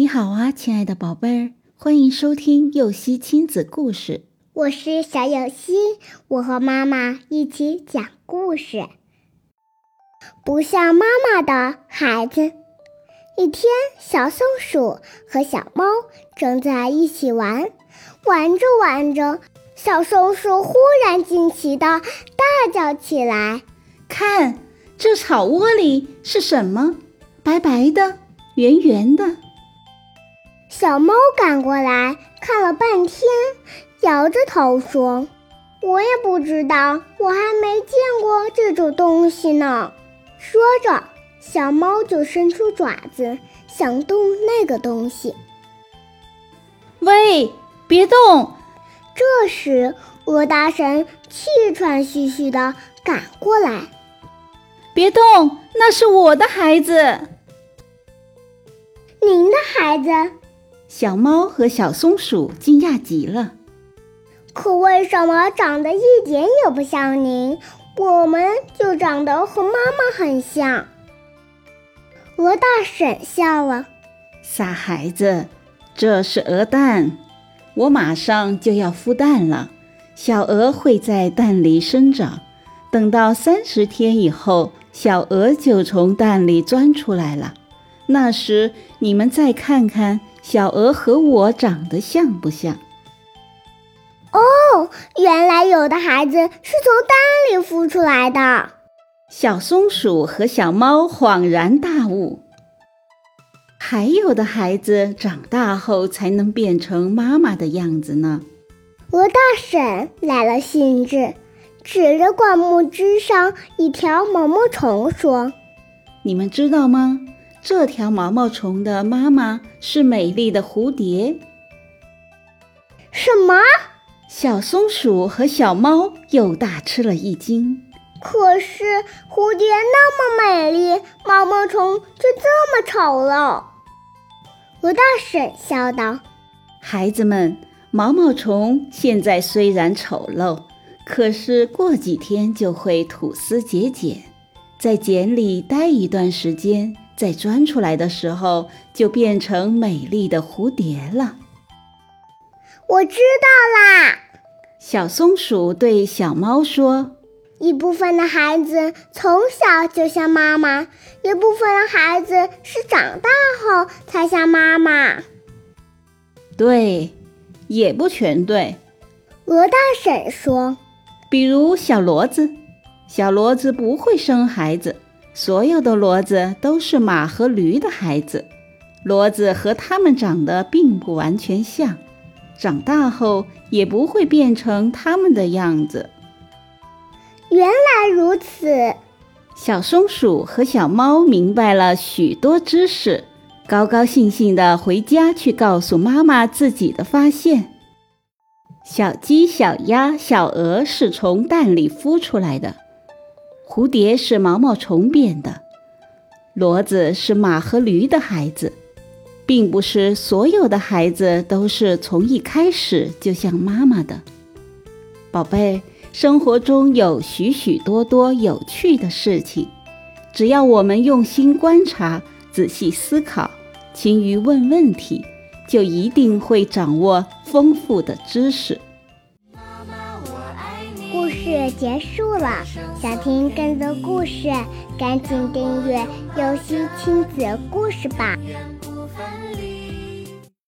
你好啊，亲爱的宝贝儿，欢迎收听幼熙亲子故事。我是小幼熙，我和妈妈一起讲故事。不像妈妈的孩子。一天，小松鼠和小猫正在一起玩，玩着玩着，小松鼠忽然惊奇的大叫起来：“看，这草窝里是什么？白白的，圆圆的。”小猫赶过来看了半天，摇着头说：“我也不知道，我还没见过这种东西呢。”说着。小猫就伸出爪子，想动那个东西。喂，别动！这时，鹅大神气喘吁吁地赶过来。别动，那是我的孩子。您的孩子？小猫和小松鼠惊讶极了。可为什么长得一点也不像您？我们就长得和妈妈很像。鹅大婶笑了，傻孩子，这是鹅蛋，我马上就要孵蛋了。小鹅会在蛋里生长，等到三十天以后，小鹅就从蛋里钻出来了。那时你们再看看小鹅和我长得像不像？哦，原来有的孩子是从蛋里孵出来的。小松鼠和小猫恍然大悟，还有的孩子长大后才能变成妈妈的样子呢。鹅大婶来了兴致，指着灌木枝上一条毛毛虫说：“你们知道吗？这条毛毛虫的妈妈是美丽的蝴蝶。”什么？小松鼠和小猫又大吃了一惊。可是蝴蝶那么美丽，毛毛虫却这么丑陋。鹅大婶笑道：“孩子们，毛毛虫现在虽然丑陋，可是过几天就会吐丝结茧，在茧里待一段时间，再钻出来的时候，就变成美丽的蝴蝶了。”我知道啦，小松鼠对小猫说。一部分的孩子从小就像妈妈，一部分的孩子是长大后才像妈妈。对，也不全对。鹅大婶说：“比如小骡子，小骡子不会生孩子，所有的骡子都是马和驴的孩子。骡子和它们长得并不完全像，长大后也不会变成它们的样子。”原来如此，小松鼠和小猫明白了许多知识，高高兴兴地回家去告诉妈妈自己的发现。小鸡、小鸭、小鹅是从蛋里孵出来的，蝴蝶是毛毛虫变的，骡子是马和驴的孩子，并不是所有的孩子都是从一开始就像妈妈的，宝贝。生活中有许许多多有趣的事情，只要我们用心观察、仔细思考、勤于问问题，就一定会掌握丰富的知识。事结束了，想听更多故事，赶紧订阅“游戏亲子故事”吧。